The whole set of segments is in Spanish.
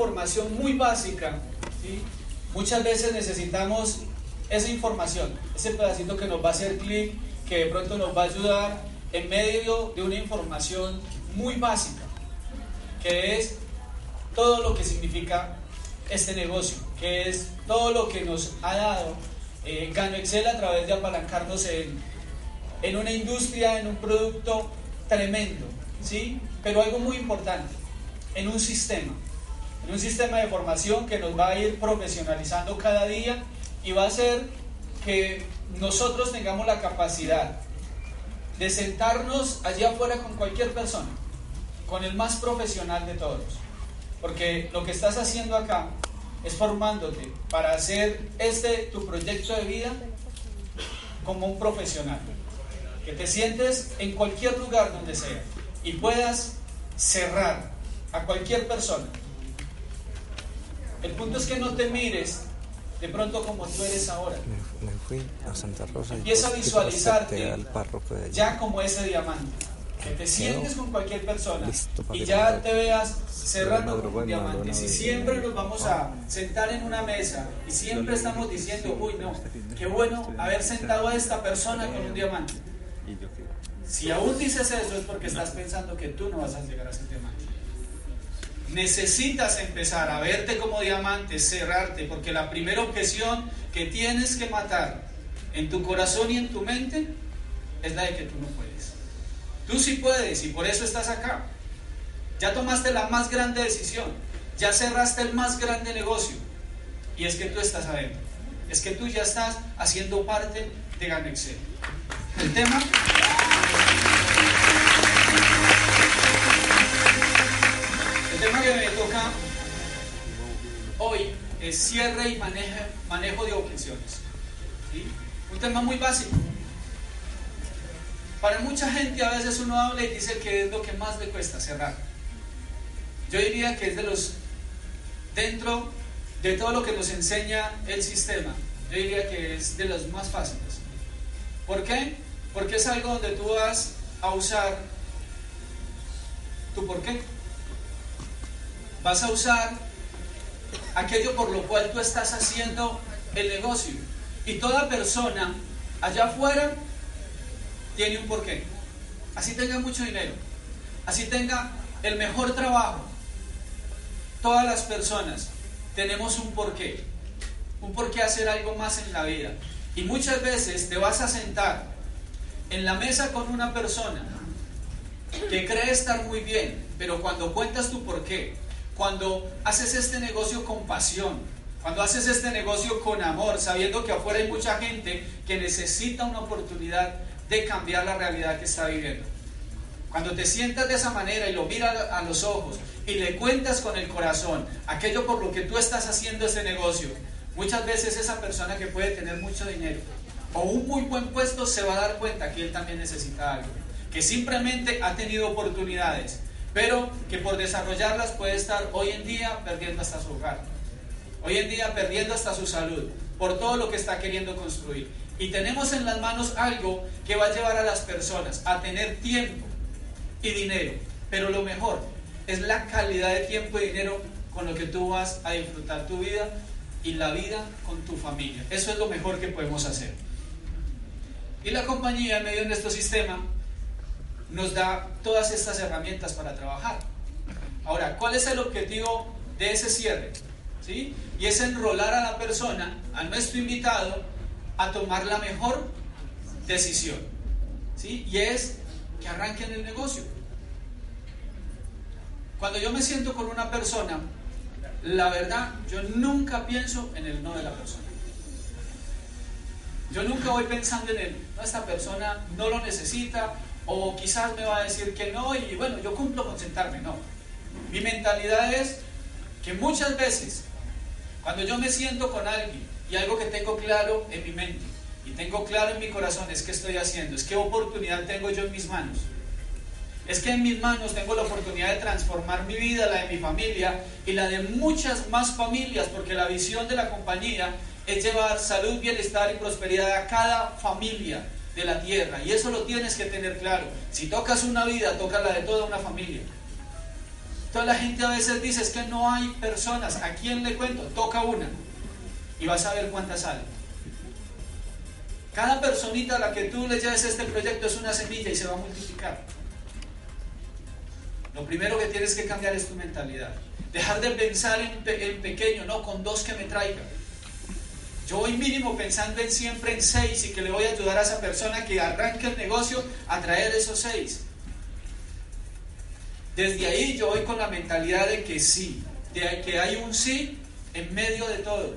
información muy básica, muchas veces necesitamos esa información, ese pedacito que nos va a hacer clic, que de pronto nos va a ayudar en medio de una información muy básica, que es todo lo que significa este negocio, que es todo lo que nos ha dado eh, Excel a través de apalancarnos en, en una industria, en un producto tremendo, ¿sí? Pero algo muy importante, en un sistema, en un sistema de formación que nos va a ir profesionalizando cada día y va a hacer que nosotros tengamos la capacidad de sentarnos allí afuera con cualquier persona, con el más profesional de todos. Porque lo que estás haciendo acá es formándote para hacer este tu proyecto de vida como un profesional. Que te sientes en cualquier lugar donde sea y puedas cerrar a cualquier persona. El punto es que no te mires de pronto como tú eres ahora. Me, fui a Santa Rosa y empieza a visualizarte ya como ese diamante. Que te sientes con cualquier persona y ya te veas cerrando con un diamante. Si siempre nos vamos a sentar en una mesa y siempre estamos diciendo, uy, no, qué bueno haber sentado a esta persona con un diamante. Si aún dices eso es porque estás pensando que tú no vas a llegar a ese diamante. Necesitas empezar a verte como diamante, cerrarte, porque la primera objeción que tienes que matar en tu corazón y en tu mente es la de que tú no puedes. Tú sí puedes y por eso estás acá. Ya tomaste la más grande decisión, ya cerraste el más grande negocio y es que tú estás adentro. Es que tú ya estás haciendo parte de Ganexel. El tema El tema que me toca hoy es cierre y manejo de objeciones. Un tema muy básico. Para mucha gente a veces uno habla y dice que es lo que más le cuesta cerrar. Yo diría que es de los, dentro de todo lo que nos enseña el sistema, yo diría que es de los más fáciles. ¿Por qué? Porque es algo donde tú vas a usar tu por qué vas a usar aquello por lo cual tú estás haciendo el negocio. Y toda persona allá afuera tiene un porqué. Así tenga mucho dinero, así tenga el mejor trabajo. Todas las personas tenemos un porqué, un porqué hacer algo más en la vida. Y muchas veces te vas a sentar en la mesa con una persona que cree estar muy bien, pero cuando cuentas tu porqué, cuando haces este negocio con pasión, cuando haces este negocio con amor, sabiendo que afuera hay mucha gente que necesita una oportunidad de cambiar la realidad que está viviendo. Cuando te sientas de esa manera y lo miras a los ojos y le cuentas con el corazón aquello por lo que tú estás haciendo este negocio, muchas veces esa persona que puede tener mucho dinero o un muy buen puesto se va a dar cuenta que él también necesita algo, que simplemente ha tenido oportunidades pero que por desarrollarlas puede estar hoy en día perdiendo hasta su hogar, hoy en día perdiendo hasta su salud, por todo lo que está queriendo construir. Y tenemos en las manos algo que va a llevar a las personas a tener tiempo y dinero, pero lo mejor es la calidad de tiempo y dinero con lo que tú vas a disfrutar tu vida y la vida con tu familia. Eso es lo mejor que podemos hacer. Y la compañía, en medio de nuestro sistema, nos da todas estas herramientas para trabajar. Ahora, ¿cuál es el objetivo de ese cierre? ¿Sí? Y es enrolar a la persona, a nuestro invitado, a tomar la mejor decisión. ¿Sí? Y es que arranquen el negocio. Cuando yo me siento con una persona, la verdad, yo nunca pienso en el no de la persona. Yo nunca voy pensando en el, no, esta persona no lo necesita, o quizás me va a decir que no y bueno, yo cumplo con sentarme, no. Mi mentalidad es que muchas veces, cuando yo me siento con alguien y algo que tengo claro en mi mente y tengo claro en mi corazón es qué estoy haciendo, es qué oportunidad tengo yo en mis manos. Es que en mis manos tengo la oportunidad de transformar mi vida, la de mi familia y la de muchas más familias, porque la visión de la compañía es llevar salud, bienestar y prosperidad a cada familia de la tierra. Y eso lo tienes que tener claro. Si tocas una vida, toca la de toda una familia. Toda la gente a veces dice es que no hay personas. ¿A quién le cuento? Toca una. Y vas a ver cuántas salen. Cada personita a la que tú le lleves este proyecto es una semilla y se va a multiplicar. Lo primero que tienes que cambiar es tu mentalidad. Dejar de pensar en, pequeño, no con dos que me traigan. Yo voy mínimo pensando en siempre en seis y que le voy a ayudar a esa persona que arranque el negocio a traer esos seis. Desde ahí yo voy con la mentalidad de que sí, de que hay un sí en medio de todo.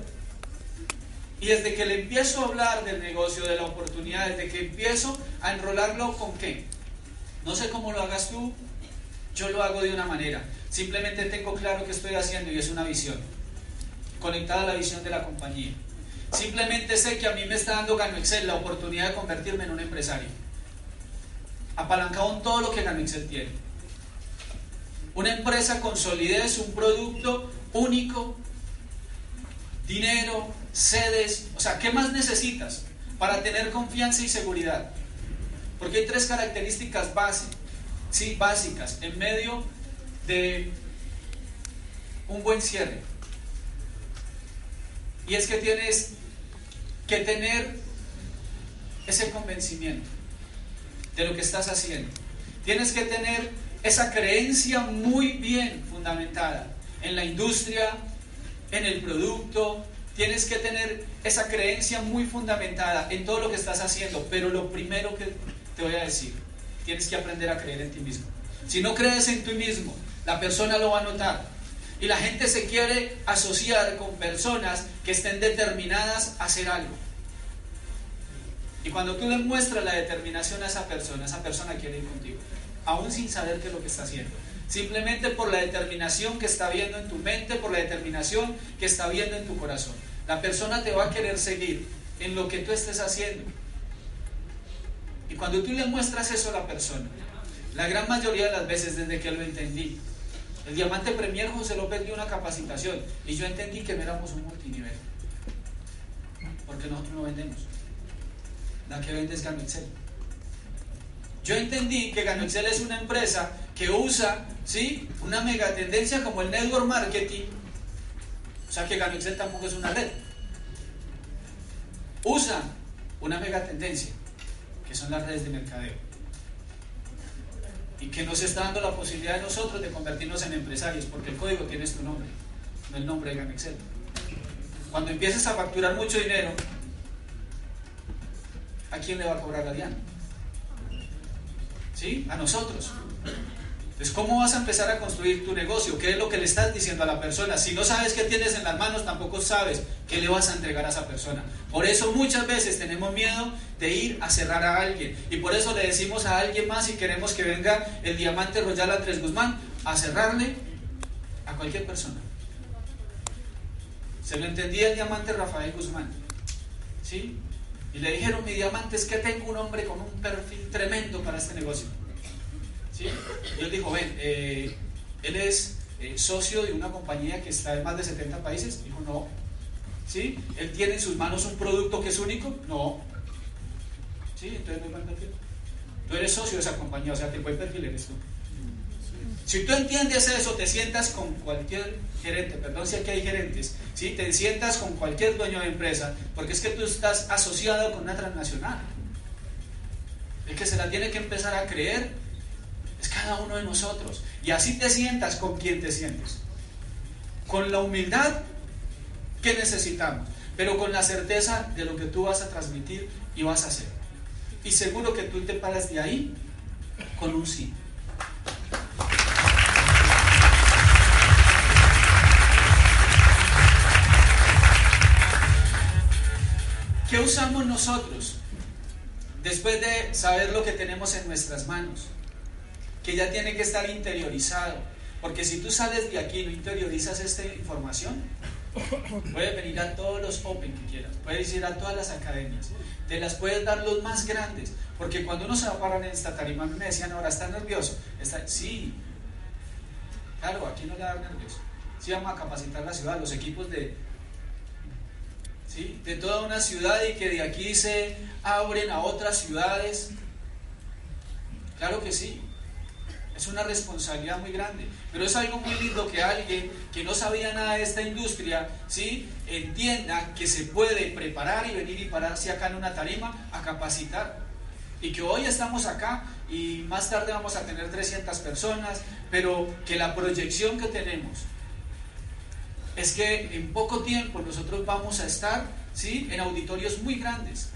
Y desde que le empiezo a hablar del negocio, de la oportunidad, desde que empiezo a enrolarlo con qué. No sé cómo lo hagas tú, yo lo hago de una manera. Simplemente tengo claro qué estoy haciendo y es una visión. Conectada a la visión de la compañía. Simplemente sé que a mí me está dando Gano Excel la oportunidad de convertirme en un empresario. Apalancado en todo lo que Gano Excel tiene. Una empresa con solidez, un producto único, dinero, sedes. O sea, ¿qué más necesitas para tener confianza y seguridad? Porque hay tres características básicas sí, básicas, en medio de un buen cierre. Y es que tienes que tener ese convencimiento de lo que estás haciendo. Tienes que tener esa creencia muy bien fundamentada en la industria, en el producto. Tienes que tener esa creencia muy fundamentada en todo lo que estás haciendo. Pero lo primero que te voy a decir tienes que aprender a creer en ti mismo. Si no crees en ti mismo, la persona lo va a notar. Y la gente se quiere asociar con personas que estén determinadas a hacer algo. Y cuando tú demuestras la determinación a esa persona, esa persona quiere ir contigo, aún sin saber qué es lo que está haciendo. Simplemente por la determinación que está viendo en tu mente, por la determinación que está viendo en tu corazón. La persona te va a querer seguir en lo que tú estés haciendo. Y cuando tú le muestras eso a la persona, la gran mayoría de las veces desde que lo entendí, el diamante Premier José López dio una capacitación y yo entendí que éramos un multinivel. Porque nosotros no vendemos. La que vende es Gano Excel. Yo entendí que Gano es una empresa que usa ¿sí? una mega tendencia como el network marketing. O sea que Gano tampoco es una red. Usa una mega tendencia son las redes de mercadeo. Y que nos está dando la posibilidad de nosotros de convertirnos en empresarios, porque el código tiene tu nombre, no el nombre de Gamexel. Cuando empieces a facturar mucho dinero, ¿a quién le va a cobrar la DIAN? ¿Sí? A nosotros. Entonces, ¿cómo vas a empezar a construir tu negocio? ¿Qué es lo que le estás diciendo a la persona? Si no sabes qué tienes en las manos, tampoco sabes qué le vas a entregar a esa persona. Por eso muchas veces tenemos miedo de ir a cerrar a alguien. Y por eso le decimos a alguien más si queremos que venga el diamante Royal Andrés Guzmán a cerrarle a cualquier persona. Se lo entendía el diamante Rafael Guzmán. ¿Sí? Y le dijeron, mi diamante es que tengo un hombre con un perfil tremendo para este negocio. ¿Sí? Y él dijo, ven, eh, él es eh, socio de una compañía que está en más de 70 países. Dijo, no. ¿Sí? Él tiene en sus manos un producto que es único. No. ¿Sí? Entonces no hay perfil. Tú eres socio de esa compañía, o sea, te buen perfil eres tú. Si tú entiendes eso, te sientas con cualquier gerente, perdón si aquí hay gerentes, ¿sí? te sientas con cualquier dueño de empresa, porque es que tú estás asociado con una transnacional. El que se la tiene que empezar a creer cada uno de nosotros. Y así te sientas con quien te sientes. Con la humildad que necesitamos, pero con la certeza de lo que tú vas a transmitir y vas a hacer. Y seguro que tú te paras de ahí con un sí. ¿Qué usamos nosotros después de saber lo que tenemos en nuestras manos? Que ya tiene que estar interiorizado. Porque si tú sales de aquí y no interiorizas esta información, puedes venir a todos los Open que quieras, puedes ir a todas las academias, te las puedes dar los más grandes. Porque cuando uno se va a parar en esta tarima, me decían, ahora está nervioso. Está, sí, claro, aquí no le da nervioso. Sí, vamos a capacitar la ciudad, los equipos de, ¿sí? de toda una ciudad y que de aquí se abren a otras ciudades. Claro que sí. Es una responsabilidad muy grande, pero es algo muy lindo que alguien que no sabía nada de esta industria, ¿sí? entienda que se puede preparar y venir y pararse acá en una tarima a capacitar. Y que hoy estamos acá y más tarde vamos a tener 300 personas, pero que la proyección que tenemos es que en poco tiempo nosotros vamos a estar ¿sí? en auditorios muy grandes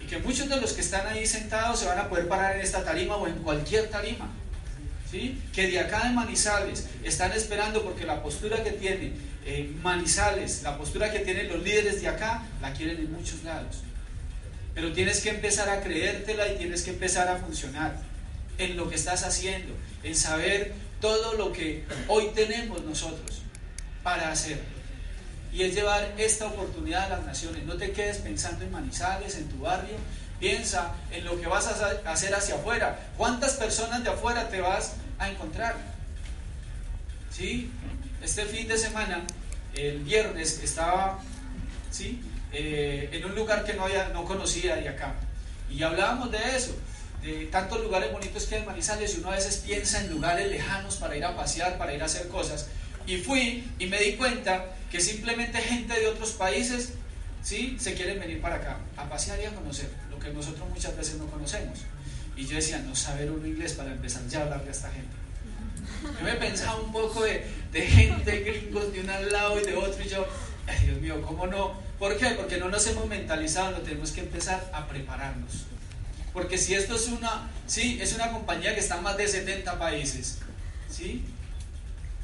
y que muchos de los que están ahí sentados se van a poder parar en esta tarima o en cualquier tarima. ¿Sí? Que de acá de Manizales están esperando porque la postura que tiene eh, Manizales, la postura que tienen los líderes de acá, la quieren en muchos lados. Pero tienes que empezar a creértela y tienes que empezar a funcionar en lo que estás haciendo, en saber todo lo que hoy tenemos nosotros para hacer. Y es llevar esta oportunidad a las naciones. No te quedes pensando en Manizales, en tu barrio. Piensa en lo que vas a hacer hacia afuera. ¿Cuántas personas de afuera te vas a encontrar? ¿Sí? Este fin de semana, el viernes, estaba ¿sí? Eh, en un lugar que no, había, no conocía de acá. Y hablábamos de eso, de tantos lugares bonitos que hay en Manizales y uno a veces piensa en lugares lejanos para ir a pasear, para ir a hacer cosas. Y fui y me di cuenta que simplemente gente de otros países ¿sí? se quieren venir para acá a pasear y a conocer, lo que nosotros muchas veces no conocemos. Y yo decía, no saber un inglés para empezar ya a hablarle a esta gente. Yo me pensaba un poco de, de gente gringos de un lado y de otro y yo, ay Dios mío, ¿cómo no? ¿Por qué? Porque no nos hemos mentalizado, no tenemos que empezar a prepararnos. Porque si esto es una, sí, es una compañía que está en más de 70 países, ¿sí?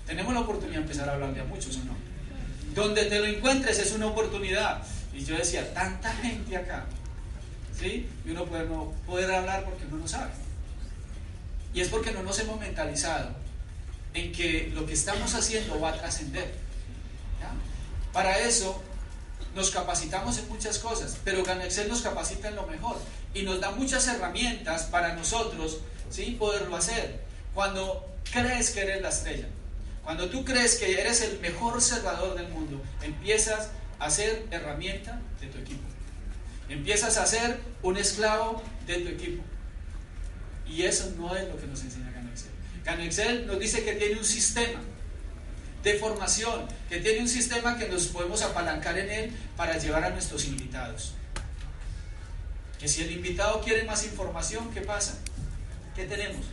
Tenemos la oportunidad de empezar a hablarle a muchos, ¿o no? Donde te lo encuentres es una oportunidad. Y yo decía, tanta gente acá, ¿sí? Y uno puede no poder hablar porque uno no sabe. Y es porque no nos hemos mentalizado en que lo que estamos haciendo va a trascender. Para eso nos capacitamos en muchas cosas, pero Ganexel nos capacita en lo mejor y nos da muchas herramientas para nosotros ¿sí? poderlo hacer. Cuando crees que eres la estrella, cuando tú crees que eres el mejor cerrador del mundo, empiezas a ser herramienta de tu equipo. Empiezas a ser un esclavo de tu equipo. Y eso no es lo que nos enseña Ganexel. Ganexel nos dice que tiene un sistema de formación, que tiene un sistema que nos podemos apalancar en él para llevar a nuestros invitados. Que si el invitado quiere más información, ¿qué pasa? ¿Qué tenemos?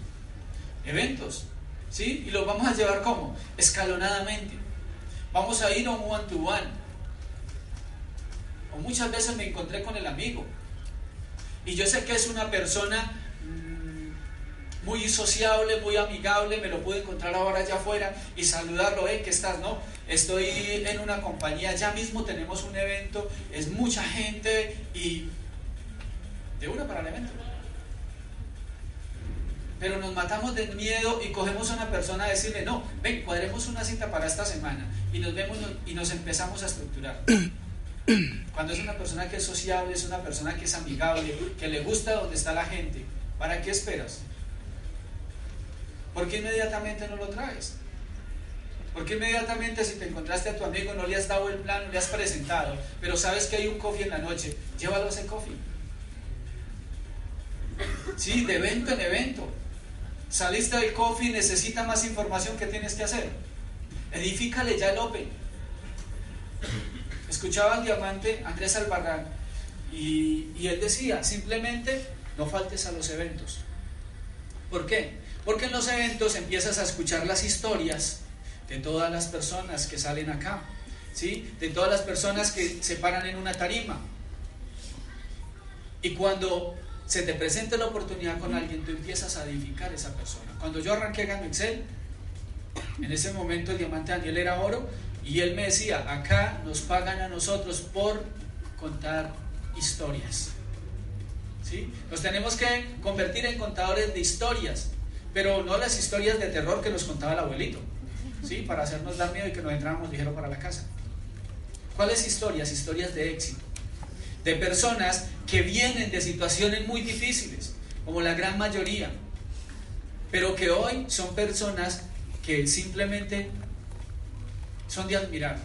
Eventos, ¿sí? Y los vamos a llevar como? Escalonadamente. Vamos a ir a un one to one. O muchas veces me encontré con el amigo. Y yo sé que es una persona mm, muy sociable, muy amigable, me lo pude encontrar ahora allá afuera y saludarlo, ¿eh? ¿Qué estás? No, estoy en una compañía, ya mismo tenemos un evento, es mucha gente y de una para el evento pero nos matamos de miedo y cogemos a una persona a decirle, no, ven, cuadremos una cita para esta semana y nos vemos y nos empezamos a estructurar. Cuando es una persona que es sociable, es una persona que es amigable, que le gusta donde está la gente, ¿para qué esperas? ¿Por qué inmediatamente no lo traes? ¿Por qué inmediatamente si te encontraste a tu amigo no le has dado el plan, no le has presentado, pero sabes que hay un coffee en la noche, llévalo a ese coffee? Sí, de evento en evento. Saliste del coffee, necesita más información, ¿qué tienes que hacer? Edifícale ya el Open. Escuchaba al diamante Andrés Albarrán y, y él decía, simplemente no faltes a los eventos. ¿Por qué? Porque en los eventos empiezas a escuchar las historias de todas las personas que salen acá, ¿sí? de todas las personas que se paran en una tarima. Y cuando se te presenta la oportunidad con alguien, tú empiezas a edificar esa persona. Cuando yo arranqué Gano Excel, en ese momento el diamante Daniel era oro y él me decía, acá nos pagan a nosotros por contar historias. ¿Sí? Nos tenemos que convertir en contadores de historias, pero no las historias de terror que nos contaba el abuelito, ¿sí? para hacernos dar miedo y que nos entráramos ligero para la casa. ¿Cuáles historias? Historias de éxito de personas que vienen de situaciones muy difíciles, como la gran mayoría, pero que hoy son personas que simplemente son de admirar,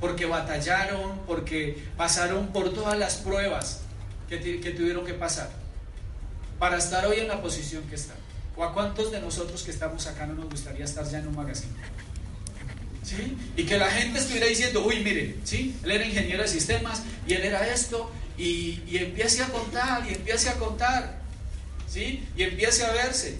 porque batallaron, porque pasaron por todas las pruebas que, que tuvieron que pasar para estar hoy en la posición que están. ¿O a cuántos de nosotros que estamos acá no nos gustaría estar ya en un magazine? Y que la gente estuviera diciendo, uy, mire, ¿sí? Él era ingeniero de sistemas y él era esto, y, y empiece a contar, y empiece a contar, ¿sí? Y empiece a verse.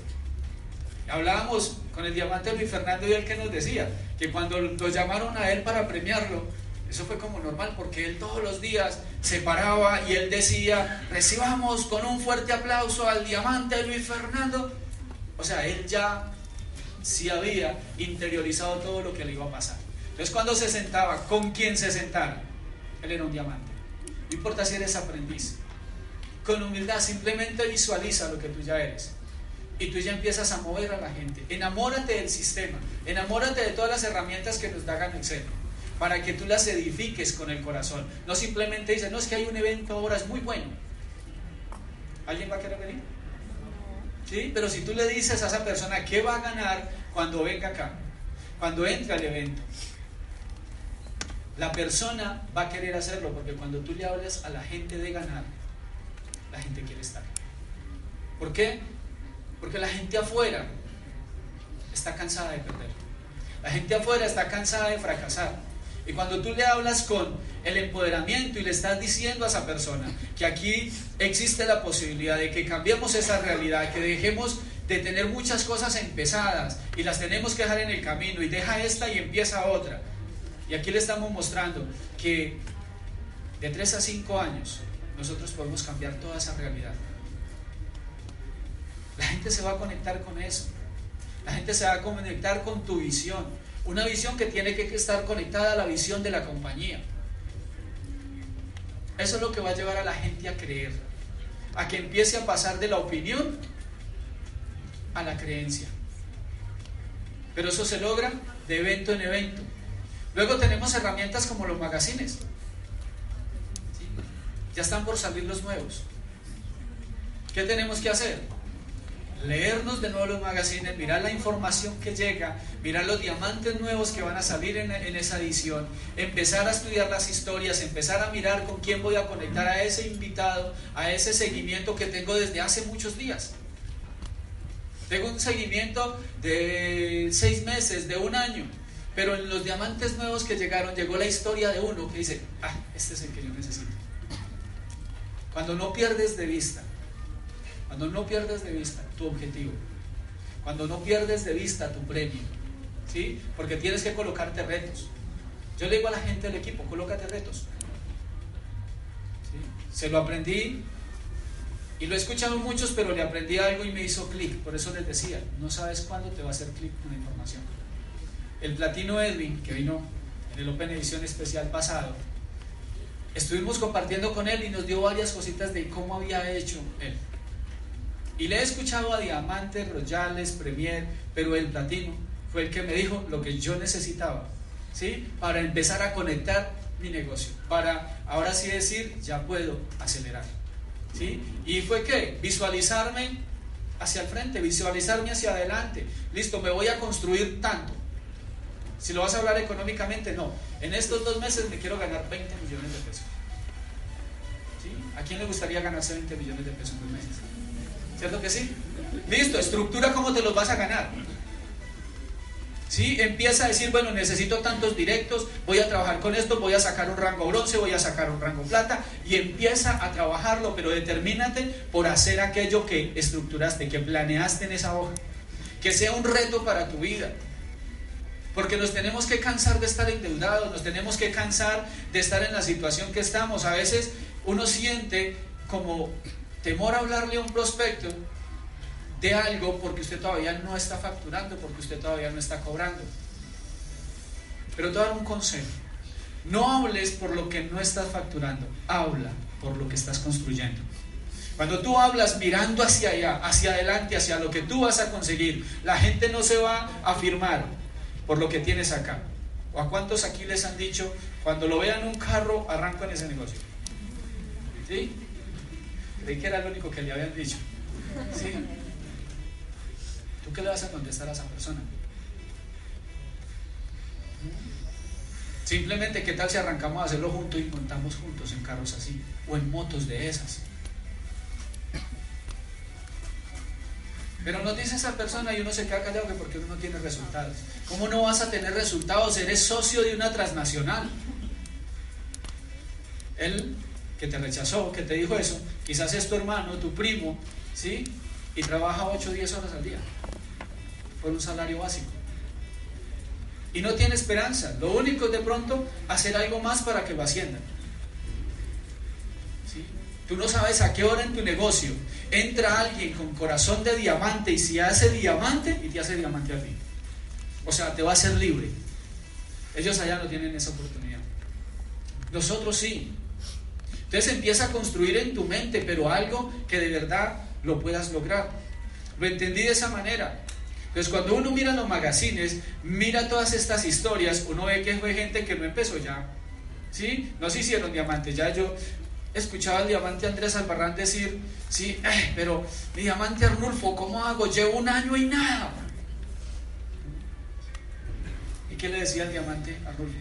Hablábamos con el diamante Luis Fernando y él que nos decía que cuando lo llamaron a él para premiarlo, eso fue como normal porque él todos los días se paraba y él decía, recibamos con un fuerte aplauso al diamante Luis Fernando. O sea, él ya sí había interiorizado todo lo que le iba a pasar. Entonces cuando se sentaba, con quién se sentara, él era un diamante. No importa si eres aprendiz. Con humildad simplemente visualiza lo que tú ya eres y tú ya empiezas a mover a la gente. Enamórate del sistema, enamórate de todas las herramientas que nos da Excel para que tú las edifiques con el corazón. No simplemente dices, no, es que hay un evento ahora, es muy bueno. ¿Alguien va a querer venir? ¿Sí? Pero si tú le dices a esa persona qué va a ganar cuando venga acá, cuando entre al evento, la persona va a querer hacerlo porque cuando tú le hables a la gente de ganar, la gente quiere estar. ¿Por qué? Porque la gente afuera está cansada de perder. La gente afuera está cansada de fracasar. Y cuando tú le hablas con el empoderamiento y le estás diciendo a esa persona que aquí existe la posibilidad de que cambiemos esa realidad, que dejemos de tener muchas cosas empezadas y las tenemos que dejar en el camino y deja esta y empieza otra. Y aquí le estamos mostrando que de 3 a 5 años nosotros podemos cambiar toda esa realidad. La gente se va a conectar con eso. La gente se va a conectar con tu visión. Una visión que tiene que estar conectada a la visión de la compañía. Eso es lo que va a llevar a la gente a creer. A que empiece a pasar de la opinión a la creencia. Pero eso se logra de evento en evento. Luego tenemos herramientas como los magazines. Ya están por salir los nuevos. ¿Qué tenemos que hacer? Leernos de nuevo los magazines, mirar la información que llega, mirar los diamantes nuevos que van a salir en, esa edición, empezar a estudiar las historias, empezar a mirar con quién voy a conectar a ese invitado, a ese seguimiento que tengo desde hace muchos días. Tengo un seguimiento de seis meses, de un año, pero en los diamantes nuevos que llegaron llegó la historia de uno que dice, ah, este es el que yo necesito. Cuando no pierdes de vista cuando no pierdes de vista tu objetivo, cuando no pierdes de vista tu premio, ¿sí? Porque tienes que colocarte retos. Yo le digo a la gente del equipo, colócate retos. Se lo aprendí y lo he escuchado muchos, pero le aprendí algo y me hizo clic. Por eso les decía, no sabes cuándo te va a hacer clic una información. El platino Edwin, que vino en el Open Edición especial pasado, estuvimos compartiendo con él y nos dio varias cositas de cómo había hecho él. Y le he escuchado a Diamantes, Royales, Premier, pero el platino fue el que me dijo lo que yo necesitaba, ¿sí? Para empezar a conectar mi negocio, para ahora sí decir, ya puedo acelerar, ¿sí? Y fue que visualizarme hacia el frente, visualizarme hacia adelante. Listo, me voy a construir tanto. Si lo vas a hablar económicamente, no. En estos dos meses me quiero ganar 20 millones de pesos. ¿Sí? ¿A quién le gustaría ganarse 20 millones de pesos en dos meses? ¿Cierto que sí? Listo, estructura cómo te los vas a ganar. ¿Sí? Empieza a decir, bueno, necesito tantos directos, voy a trabajar con esto, voy a sacar un rango bronce, voy a sacar un rango plata, y empieza a trabajarlo, pero determínate por hacer aquello que estructuraste, que planeaste en esa hoja. Que sea un reto para tu vida. Porque nos tenemos que cansar de estar endeudados, nos tenemos que cansar de estar en la situación que estamos. A veces uno siente como temor a hablarle a un prospecto de algo porque usted todavía no está facturando, porque usted todavía no está cobrando. Pero te voy a dar un consejo. No hables por lo que no estás facturando, habla por lo que estás construyendo. Cuando tú hablas mirando hacia allá, hacia adelante, hacia lo que tú vas a conseguir, la gente no se va a afirmar por lo que tienes acá. ¿O a cuántos aquí les han dicho, cuando lo vean un carro, arranco en ese negocio? ¿Sí? Creí que era lo único que le habían dicho. ¿Tú qué le vas a contestar a esa persona? Simplemente, ¿qué tal si arrancamos a hacerlo juntos y montamos juntos en carros así? O en motos de esas. Pero nos dice esa persona y uno se queda callado que porque uno no tiene resultados. ¿Cómo no vas a tener resultados? Eres socio de una transnacional. Él que te rechazó, que te dijo eso, quizás es tu hermano, tu primo, ¿sí? Y trabaja 8 o 10 horas al día por un salario básico. Y no tiene esperanza. Lo único es de pronto hacer algo más para que lo asciendan. ¿Sí? Tú no sabes a qué hora en tu negocio entra alguien con corazón de diamante y si hace diamante y te hace diamante a ti. O sea, te va a hacer libre. Ellos allá no tienen esa oportunidad. Nosotros sí. Entonces empieza a construir en tu mente, pero algo que de verdad lo puedas lograr. Lo entendí de esa manera. Entonces cuando uno mira los magazines, mira todas estas historias, uno ve que fue gente que no empezó ya. ¿Sí? No se hicieron diamantes. Ya yo escuchaba al diamante Andrés Albarrán decir, sí, eh, pero mi diamante Arnulfo, ¿cómo hago? Llevo un año y nada. ¿Y qué le decía el diamante Arnulfo?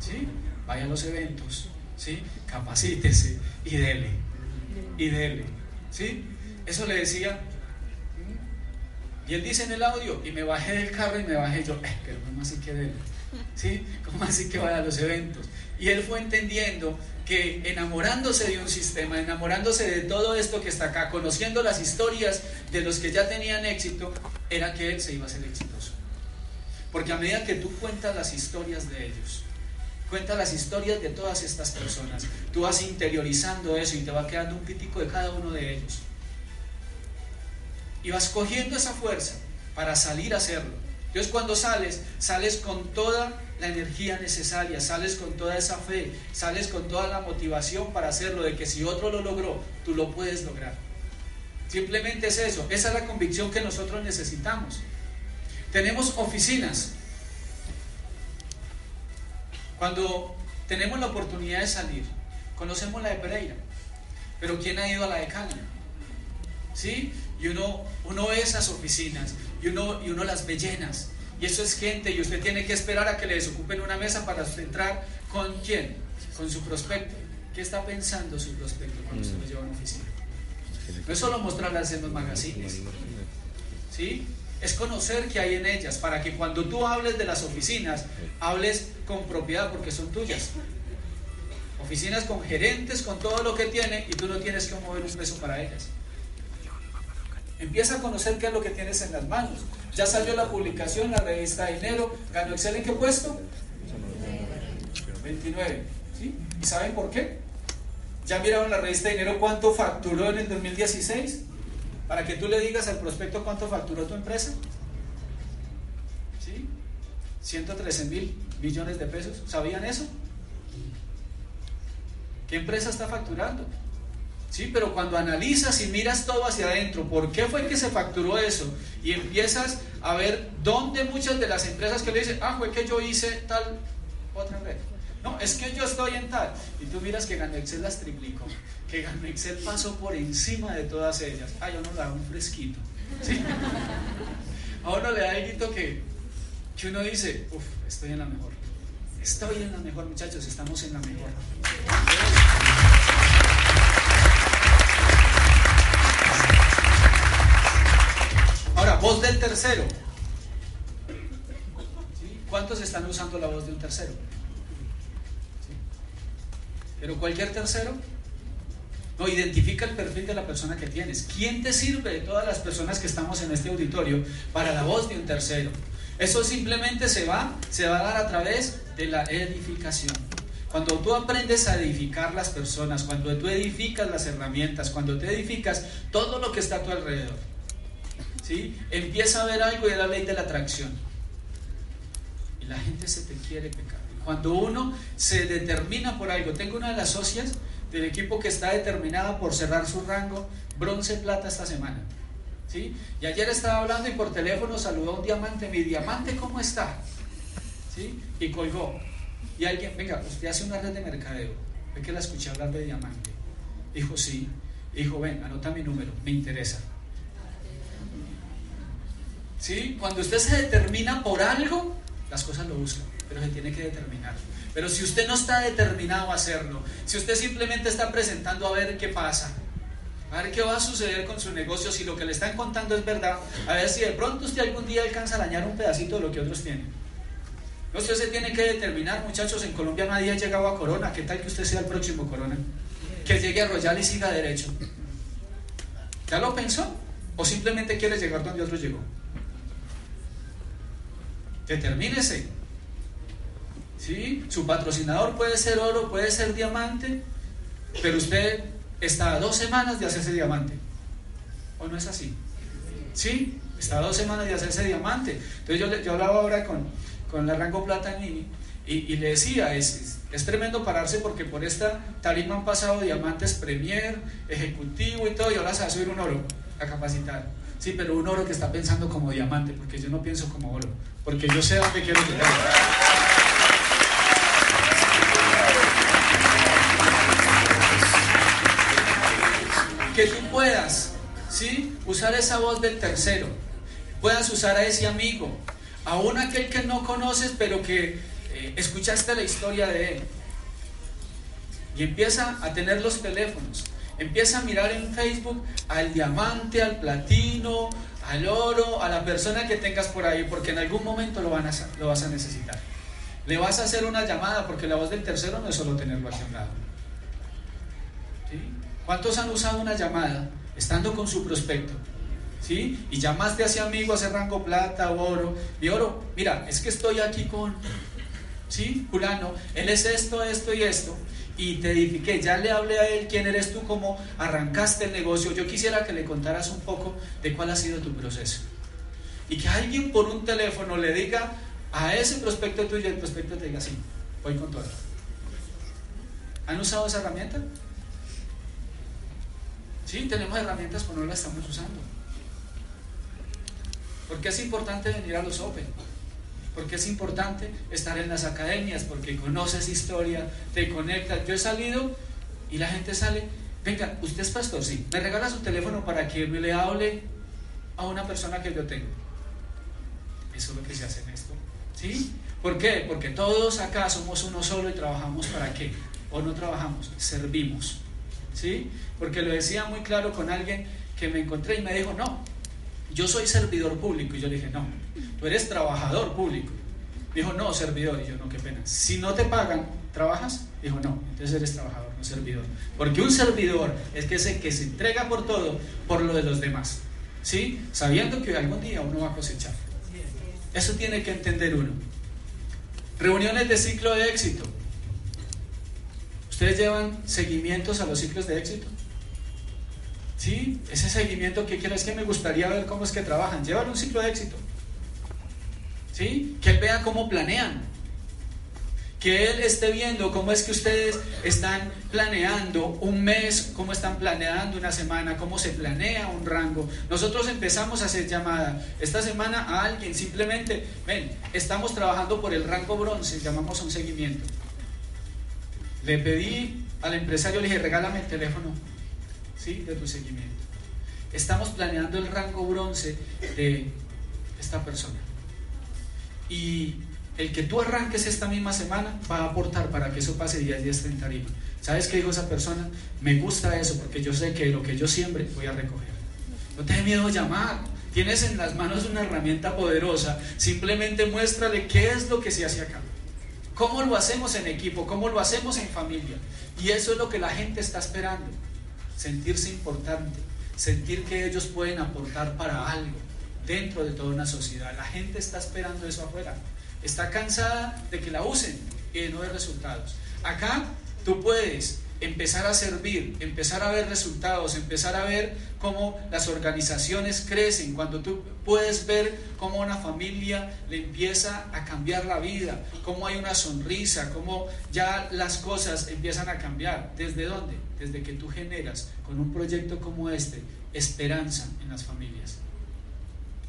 ¿Sí? Vaya a los eventos, ¿sí? Capacítese y dele, y dele, ¿sí? Eso le decía. Y él dice en el audio, y me bajé del carro y me bajé yo, eh, pero ¿cómo así que dele? ¿Sí? ¿Cómo así que vaya a los eventos? Y él fue entendiendo que enamorándose de un sistema, enamorándose de todo esto que está acá, conociendo las historias de los que ya tenían éxito, era que él se iba a ser exitoso. Porque a medida que tú cuentas las historias de ellos, cuentas las historias de todas estas personas, tú vas interiorizando eso y te va quedando un pitico de cada uno de ellos. Y vas cogiendo esa fuerza para salir a hacerlo. Entonces cuando sales, sales con toda la energía necesaria, sales con toda esa fe, sales con toda la motivación para hacerlo, de que si otro lo logró, tú lo puedes lograr. Simplemente es eso, esa es la convicción que nosotros necesitamos. Tenemos oficinas. Cuando tenemos la oportunidad de salir, conocemos la de Pereira, pero ¿quién ha ido a la de Cali? ¿Sí? Y uno, uno ve esas oficinas y uno, y uno las ve llenas y eso es gente y usted tiene que esperar a que le desocupen una mesa para entrar con quién? Con su prospecto. ¿Qué está pensando su prospecto cuando usted lo lleva a una oficina? No es solo mostrarlas en los magazines. ¿Sí? Es conocer qué hay en ellas para que cuando tú hables de las oficinas, hables con propiedad porque son tuyas. Oficinas con gerentes, con todo lo que tiene y tú no tienes que mover un peso para ellas. Empieza a conocer qué es lo que tienes en las manos. Ya salió la publicación, la revista dinero. ¿Ganó Excel en qué puesto? 29. ¿Sí? ¿Y saben por qué? ¿Ya miraron la revista dinero cuánto facturó en el 2016? Para que tú le digas al prospecto cuánto facturó tu empresa. ¿Sí? 113 mil millones de pesos. ¿Sabían eso? ¿Qué empresa está facturando? Sí, pero cuando analizas y miras todo hacia adentro, ¿por qué fue que se facturó eso? Y empiezas a ver dónde muchas de las empresas que le dicen, ah, fue que yo hice tal otra vez. No, es que yo estoy en tal. Y tú miras que Excel las triplicó, que Excel pasó por encima de todas ellas. Ah, yo no le da un fresquito. ¿sí? A uno le da algo que, que uno dice, uff, estoy en la mejor. Estoy en la mejor, muchachos, estamos en la mejor. Ahora, voz del tercero. ¿Cuántos están usando la voz de un tercero? Pero cualquier tercero no identifica el perfil de la persona que tienes. ¿Quién te sirve de todas las personas que estamos en este auditorio para la voz de un tercero? Eso simplemente se va, se va a dar a través de la edificación. Cuando tú aprendes a edificar las personas, cuando tú edificas las herramientas, cuando te edificas todo lo que está a tu alrededor, ¿sí? empieza a ver algo y es la ley de la atracción. Y la gente se te quiere pecar. Cuando uno se determina por algo, tengo una de las socias del equipo que está determinada por cerrar su rango bronce plata esta semana. ¿sí? Y ayer estaba hablando y por teléfono saludó a un diamante, mi diamante, ¿cómo está? ¿Sí? Y colgó. Y alguien, venga, usted hace una red de mercadeo. Ve que la escuché hablar de diamante. Dijo, sí. Dijo, ven, anota mi número, me interesa. ¿Sí? Cuando usted se determina por algo, las cosas lo buscan, pero se tiene que determinar. Pero si usted no está determinado a hacerlo, si usted simplemente está presentando a ver qué pasa, A ver qué va a suceder con su negocio, si lo que le están contando es verdad. A ver si de pronto usted algún día alcanza a dañar un pedacito de lo que otros tienen. Usted se tiene que determinar, muchachos, en Colombia nadie ha llegado a Corona. ¿Qué tal que usted sea el próximo Corona? Que llegue a Royal y siga derecho. ¿Ya lo pensó? ¿O simplemente quiere llegar donde otro llegó? Determínese. ¿Sí? Su patrocinador puede ser oro, puede ser diamante, pero usted está a dos semanas de hacerse diamante. ¿O no es así? ¿Sí? Está a dos semanas de hacerse diamante. Entonces yo, yo hablaba ahora con, con la Rango Plata y, y, le decía, es, es, tremendo pararse porque por esta tarima han pasado diamantes Premier, ejecutivo y todo, y ahora se va a subir un oro a capacitar. Sí, pero un oro que está pensando como diamante, porque yo no pienso como oro, porque yo sé dónde quiero llegar. que tú puedas, ¿sí? Usar esa voz del tercero, puedas usar a ese amigo, aún aquel que no conoces, pero que eh, escuchaste la historia de él. Y empieza a tener los teléfonos, empieza a mirar en Facebook al diamante, al platino, al oro, a la persona que tengas por ahí, porque en algún momento lo, van a, lo vas a necesitar. Le vas a hacer una llamada, porque la voz del tercero no es solo tenerlo aquí un lado. ¿Cuántos han usado una llamada estando con su prospecto? ¿Sí? Y llamaste a ese amigo, a ese rango plata o oro. Y oro, mira, es que estoy aquí con, ¿sí? Fulano, él es esto, esto y esto. Y te edifiqué, ya le hablé a él quién eres tú, cómo arrancaste el negocio. Yo quisiera que le contaras un poco de cuál ha sido tu proceso. Y que alguien por un teléfono le diga a ese prospecto tuyo, el prospecto te diga, sí, voy con todo. ¿Han usado esa herramienta? Sí, tenemos herramientas, pero no las estamos usando. Porque es importante venir a los Open. Porque es importante estar en las academias, porque conoces historia, te conectas. Yo he salido y la gente sale, venga, usted es pastor, sí, me regala su teléfono para que le hable a una persona que yo tengo. Eso es lo que se hace en esto. ¿Sí? ¿Por qué? Porque todos acá somos uno solo y trabajamos para qué. O no trabajamos, servimos. ¿Sí? Porque lo decía muy claro con alguien que me encontré y me dijo, no, yo soy servidor público. Y yo le dije, no, tú eres trabajador público. Dijo, no, servidor. Y yo, no, qué pena. Si no te pagan, ¿trabajas? Dijo, no, entonces eres trabajador, no servidor. Porque un servidor es que que se entrega por todo, por lo de los demás. ¿Sí? Sabiendo que algún día uno va a cosechar. Eso tiene que entender uno. Reuniones de ciclo de éxito. ¿Ustedes llevan seguimientos a los ciclos de éxito? ¿Sí? Ese seguimiento que quiero es que me gustaría ver cómo es que trabajan. Llevan un ciclo de éxito. ¿Sí? Que él vea cómo planean. Que él esté viendo cómo es que ustedes están planeando un mes, cómo están planeando una semana, cómo se planea un rango. Nosotros empezamos a hacer llamada esta semana a alguien, simplemente, ven, estamos trabajando por el rango bronce, llamamos a un seguimiento. Le pedí al empresario, le dije, regálame el teléfono ¿sí? de tu seguimiento. Estamos planeando el rango bronce de esta persona. Y el que tú arranques esta misma semana va a aportar para que eso pase día a día en tarima. ¿Sabes qué dijo esa persona? Me gusta eso porque yo sé que lo que yo siembre voy a recoger. No te dé miedo llamar. Tienes en las manos una herramienta poderosa. Simplemente muéstrale qué es lo que se hace acá. ¿Cómo lo hacemos en equipo? ¿Cómo lo hacemos en familia? Y eso es lo que la gente está esperando. Sentirse importante, sentir que ellos pueden aportar para algo dentro de toda una sociedad. La gente está esperando eso afuera. Está cansada de que la usen y de no ver resultados. Acá tú puedes empezar a servir, empezar a ver resultados, empezar a ver cómo las organizaciones crecen, cuando tú puedes ver cómo una familia le empieza a cambiar la vida, cómo hay una sonrisa, cómo ya las cosas empiezan a cambiar. ¿Desde dónde? Desde que tú generas con un proyecto como este esperanza en las familias.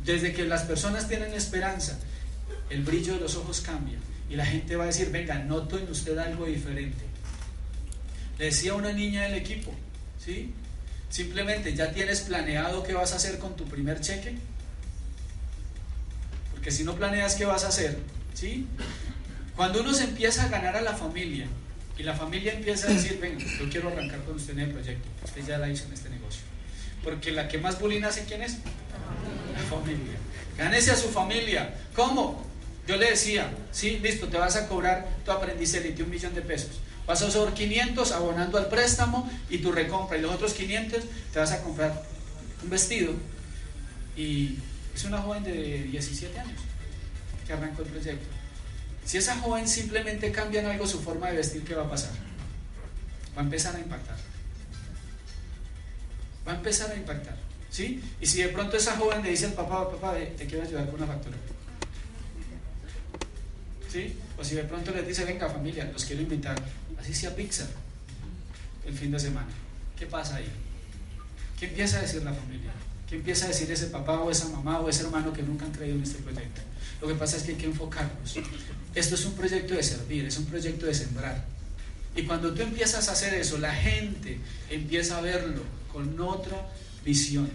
Desde que las personas tienen esperanza, el brillo de los ojos cambia y la gente va a decir, venga, noto en usted algo diferente le decía una niña del equipo, ¿sí? Simplemente ya tienes planeado qué vas a hacer con tu primer cheque. Porque si no planeas qué vas a hacer, ¿sí? Cuando uno se empieza a ganar a la familia, Y la familia empieza a decir, venga, yo quiero arrancar con usted en el proyecto, usted ya la hizo en este negocio. Porque la que más bullying hace, ¿quién es? La familia. Gánese a su familia. ¿Cómo? Yo le decía, sí, listo, te vas a cobrar tu aprendiz elite un millón de pesos. Vas a usar 500 abonando al préstamo y tu recompra. Y los otros 500 te vas a comprar un vestido. Y es una joven de 17 años que arrancó el proyecto. Si esa joven simplemente cambia en algo su forma de vestir, ¿qué va a pasar? Va a empezar a impactar. Va a empezar a impactar. ¿Sí? Y si de pronto esa joven le dice al papá, papá, te quiero ayudar con una factura. ¿Sí? O si de pronto les dice, venga familia, los quiero invitar, así sea pizza, el fin de semana. ¿Qué pasa ahí? ¿Qué empieza a decir la familia? ¿Qué empieza a decir ese papá o esa mamá o ese hermano que nunca han creído en este proyecto? Lo que pasa es que hay que enfocarnos. Esto es un proyecto de servir, es un proyecto de sembrar. Y cuando tú empiezas a hacer eso, la gente empieza a verlo con otra visión.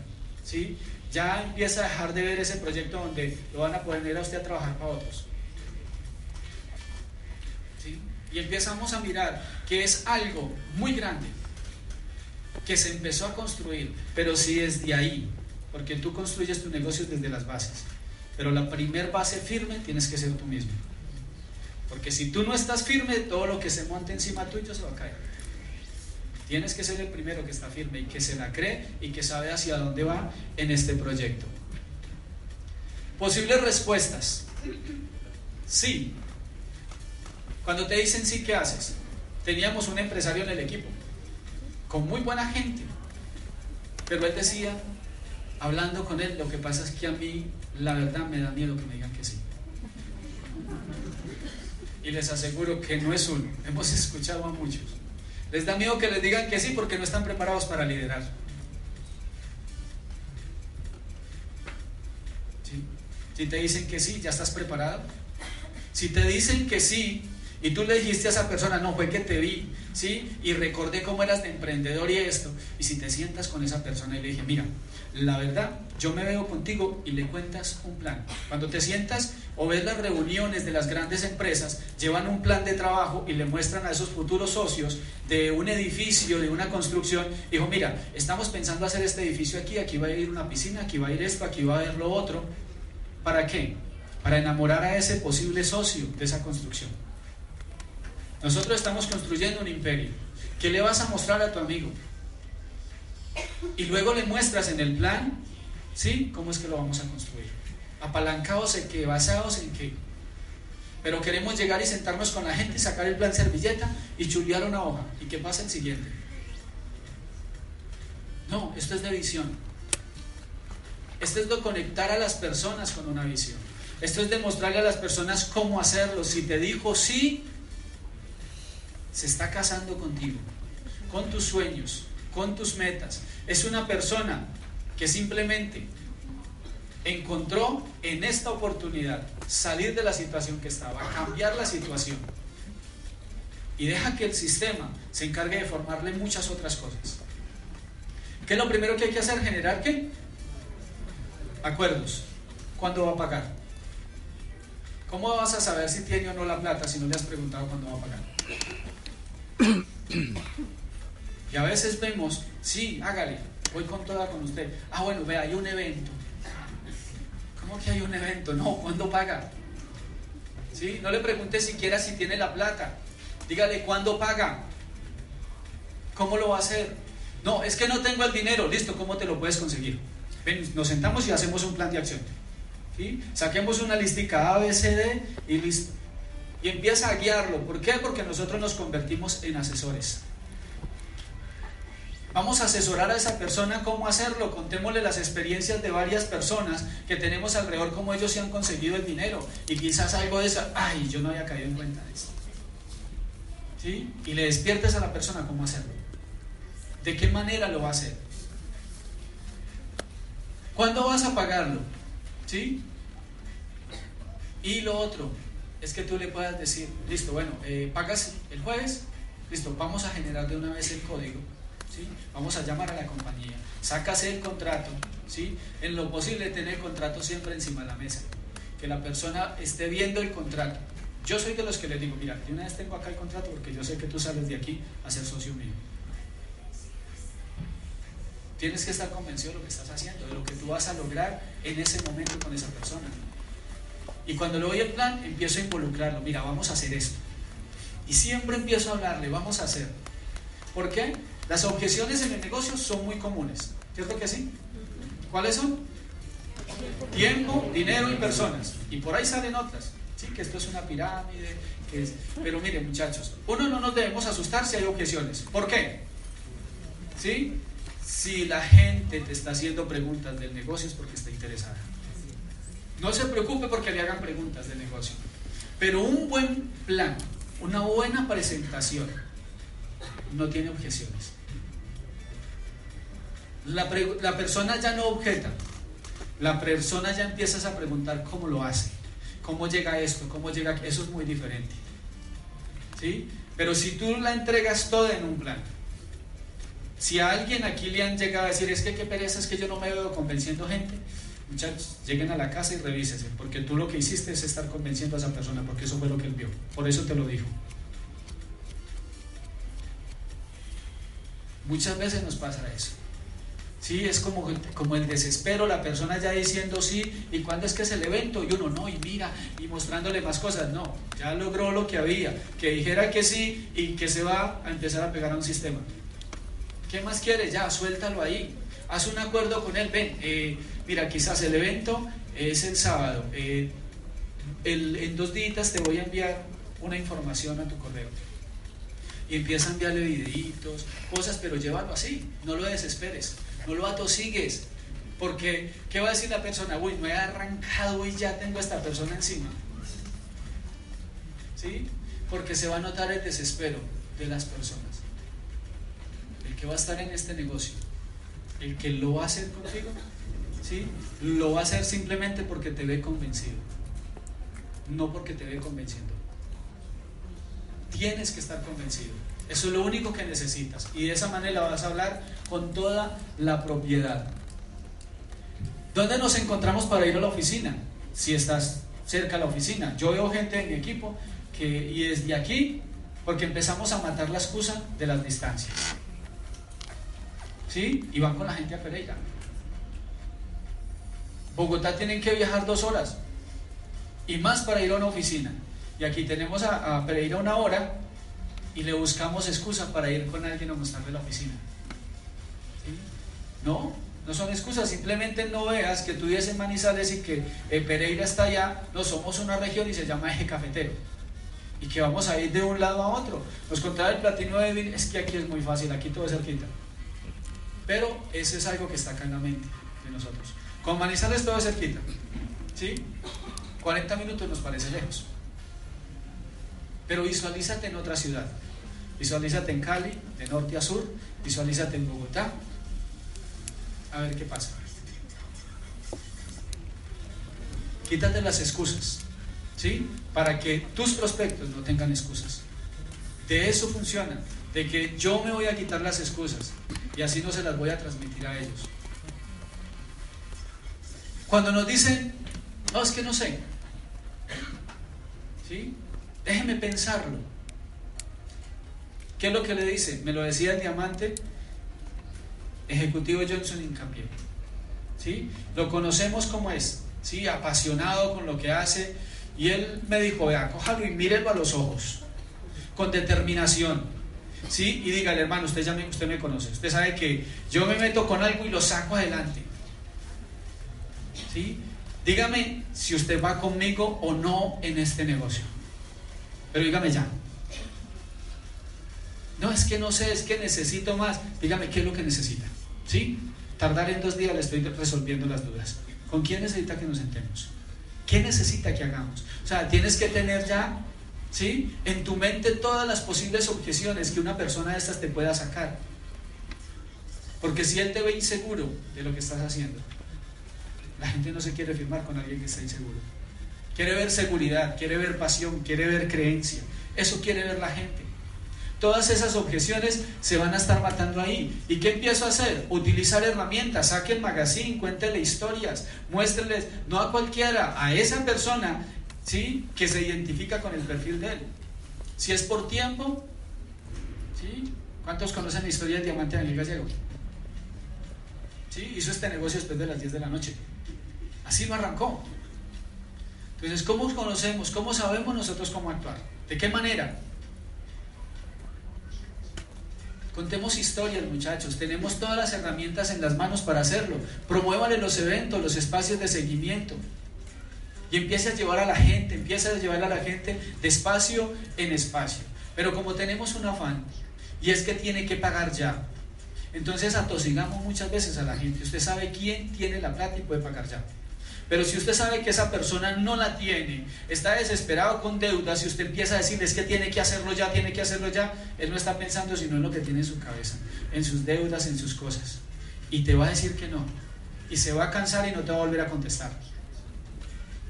¿sí? Ya empieza a dejar de ver ese proyecto donde lo van a poner a usted a trabajar para otros. ¿sí? Y empezamos a mirar que es algo muy grande que se empezó a construir, pero si desde ahí, porque tú construyes tu negocio desde las bases, pero la primer base firme tienes que ser tú mismo. Porque si tú no estás firme, todo lo que se monte encima tuyo se va a caer. Tienes que ser el primero que está firme y que se la cree y que sabe hacia dónde va en este proyecto. Posibles respuestas. Sí. Cuando te dicen sí, ¿qué haces? Teníamos un empresario en el equipo, con muy buena gente, pero él decía, hablando con él, lo que pasa es que a mí la verdad me da miedo que me digan que sí. Y les aseguro que no es uno, hemos escuchado a muchos. Les da miedo que les digan que sí porque no están preparados para liderar. Si te dicen que sí, ya estás preparado. Si te dicen que sí y tú le dijiste a esa persona, no, fue que te vi, ¿sí? Y recordé cómo eras de emprendedor y esto. Y si te sientas con esa persona y le dije, mira, la verdad, yo me veo contigo y le cuentas un plan. Cuando te sientas o ves las reuniones de las grandes empresas, llevan un plan de trabajo y le muestran a esos futuros socios de un edificio, de una construcción. Dijo, mira, estamos pensando hacer este edificio aquí, aquí va a ir una piscina, aquí va a ir esto, aquí va a ir lo otro. ¿Para qué? Para enamorar a ese posible socio de esa construcción. Nosotros estamos construyendo un imperio. ¿Qué le vas a mostrar a tu amigo? Y luego le muestras en el plan, ¿sí? ¿Cómo es que lo vamos a construir? Apalancados en qué, basados en qué. Pero queremos llegar y sentarnos con la gente, sacar el plan servilleta y chulear una hoja. ¿Y qué pasa el siguiente? No, esto es de visión. Esto es de conectar a las personas con una visión. Esto es demostrarle a las personas cómo hacerlo. Si te dijo sí, se está casando contigo, con tus sueños, con tus metas. Es una persona que simplemente encontró en esta oportunidad salir de la situación que estaba, cambiar la situación. Y deja que el sistema se encargue de formarle muchas otras cosas. ¿Qué es lo primero que hay que hacer? Generar qué? Acuerdos. ¿Cuándo va a pagar? ¿Cómo vas a saber si tiene o no la plata si no le has preguntado cuándo va a pagar? Y a veces vemos, sí, hágale, voy con toda con usted. Ah, bueno, ve, hay un evento. ¿Cómo que hay un evento? No, ¿cuándo paga? ¿Sí? No le pregunte siquiera si tiene la plata. Dígale cuándo paga. ¿Cómo lo va a hacer? No, es que no tengo el dinero. Listo, ¿cómo te lo puedes conseguir? Ven, nos sentamos y hacemos un plan de acción. ¿Sí? Saquemos una listica A, B, C, D y listo. Y empieza a guiarlo. ¿Por qué? Porque nosotros nos convertimos en asesores. Vamos a asesorar a esa persona cómo hacerlo. Contémosle las experiencias de varias personas que tenemos alrededor, cómo ellos se han conseguido el dinero. Y quizás algo de eso, ay, yo no había caído en cuenta de eso. ¿Sí? Y le despiertes a la persona cómo hacerlo. ¿De qué manera lo va a hacer? ¿Cuándo vas a pagarlo? ¿Sí? Y lo otro es que tú le puedas decir, listo, bueno, eh, pagas el jueves, listo, vamos a generar de una vez el código Vamos a llamar a la compañía, sácase el contrato, ¿sí? En lo posible tener el contrato siempre encima de la mesa, que la persona esté viendo el contrato, Yo soy de los que les digo, mira, yo una vez tengo acá el contrato porque yo sé que tú sales de aquí a ser socio mío. Tienes que estar convencido de lo que estás haciendo, de lo que tú vas a lograr en ese momento con esa persona. Y cuando le doy el plan, empiezo a involucrarlo. Mira, vamos a hacer esto. Y siempre empiezo a hablarle, vamos a hacer. ¿Por qué? Las objeciones en el negocio son muy comunes. ¿Cierto que sí? ¿Cuáles son? Tiempo, dinero y personas. Y por ahí salen otras. Sí, que esto es una pirámide. Pero miren, muchachos, uno no nos debemos asustar si hay objeciones. ¿Por qué? ¿Sí? Si la gente te está haciendo preguntas del negocio es porque está interesada. No se preocupe porque le hagan preguntas del negocio. Pero un buen plan, una buena presentación, no tiene objeciones. La, la, persona ya no objeta, la persona ya empiezas a preguntar cómo lo hace, cómo llega esto, cómo llega, eso es muy diferente. ¿Sí? Pero si tú la entregas toda en un plan, si a alguien aquí le han llegado a decir, es que qué pereza, es que yo no me veo convenciendo gente, muchachos, lleguen a la casa y revísese, porque tú lo que hiciste es estar convenciendo a esa persona, porque eso fue lo que él vio, por eso te lo dijo. Muchas veces nos pasa eso. Sí, es como, como el desespero, la persona ya diciendo sí, y cuándo es que es el evento, y uno no, y mira, y mostrándole más cosas, no, ya logró lo que había, que dijera que sí y que se va a empezar a pegar a un sistema. ¿Qué más quiere? Ya, suéltalo ahí, haz un acuerdo con él, ven, eh, mira, quizás el evento es el sábado, eh, en dos días te voy a enviar una información a tu correo y empieza a enviarle videitos, cosas, pero llévalo así, no lo desesperes, no lo atosigues, porque ¿qué va a decir la persona? Uy, me he arrancado y ya tengo a esta persona encima. ¿Sí? Porque se va a notar el desespero de las personas. El que va a estar en este negocio, el que lo va a hacer contigo, ¿sí? Lo va a hacer simplemente porque te ve convencido, no porque te ve convenciendo. Tienes que estar convencido. Eso es lo único que necesitas. Y de esa manera vas a hablar con toda la propiedad. ¿Dónde nos encontramos para ir a la oficina? Si estás cerca de la oficina. Yo veo gente en mi equipo que, y desde aquí, porque empezamos a matar la excusa de las distancias. ¿Sí? Y van con la gente a Pereira. Bogotá tienen que viajar dos horas y más para ir a una oficina. Y aquí tenemos a, a Pereira una hora y le buscamos excusa para ir con alguien a mostrarle la oficina. No, no son excusas, simplemente no veas que tú vives en Manizales y que eh, Pereira está allá, no somos una región y se llama eje cafetero. Y que vamos a ir de un lado a otro. Nos contaba el platino de Edwin, es que aquí es muy fácil, aquí todo es cerquita. Pero eso es algo que está acá en la mente de nosotros. Con Manizales todo es cerquita. ¿Sí? 40 minutos nos parece lejos. Pero visualízate en otra ciudad. Visualízate en Cali, de norte a sur. Visualízate en Bogotá. A ver qué pasa. Quítate las excusas. ¿Sí? Para que tus prospectos no tengan excusas. De eso funciona. De que yo me voy a quitar las excusas. Y así no se las voy a transmitir a ellos. Cuando nos dicen, no, es que no sé. ¿Sí? Déjeme pensarlo. ¿Qué es lo que le dice? Me lo decía el diamante ejecutivo Johnson Incapié. ¿Sí? Lo conocemos como es, ¿sí? apasionado con lo que hace. Y él me dijo, vea, cójalo y mírelo a los ojos, con determinación. ¿Sí? Y dígale, hermano, usted ya me, usted me conoce, usted sabe que yo me meto con algo y lo saco adelante. ¿Sí? Dígame si usted va conmigo o no en este negocio. Pero dígame ya. No, es que no sé, es que necesito más. Dígame qué es lo que necesita. ¿Sí? Tardar en dos días le estoy resolviendo las dudas. ¿Con quién necesita que nos sentemos? ¿Qué necesita que hagamos? O sea, tienes que tener ya, ¿sí? En tu mente todas las posibles objeciones que una persona de estas te pueda sacar. Porque si él te ve inseguro de lo que estás haciendo, la gente no se quiere firmar con alguien que está inseguro. Quiere ver seguridad, quiere ver pasión, quiere ver creencia. Eso quiere ver la gente. Todas esas objeciones se van a estar matando ahí. ¿Y qué empiezo a hacer? Utilizar herramientas, saque el magazine, cuéntele historias, muéstreles, no a cualquiera, a esa persona ¿sí? Que se identifica con el perfil de él. Si es por tiempo, ¿sí? ¿Cuántos conocen la historia del diamante Daniel Gallego? ¿Sí? Hizo este negocio después de las 10 de la noche. Así lo arrancó. Entonces, ¿cómo conocemos? ¿Cómo sabemos nosotros cómo actuar? ¿De qué manera? Contemos historias, muchachos. Tenemos todas las herramientas en las manos para hacerlo. Promuévale los eventos, los espacios de seguimiento. Y empiece a llevar a la gente, empiece a llevar a la gente de espacio en espacio. Pero como tenemos un afán, y es que tiene que pagar ya, entonces atosigamos muchas veces a la gente. Usted sabe quién tiene la plata y puede pagar ya. Pero si usted sabe que esa persona no la tiene, está desesperado con deudas, si usted empieza a decirles que tiene que hacerlo ya, tiene que hacerlo ya, él no está pensando sino en lo que tiene en su cabeza, en sus deudas, en sus cosas. Y te va a decir que no. Y se va a cansar y no te va a volver a contestar.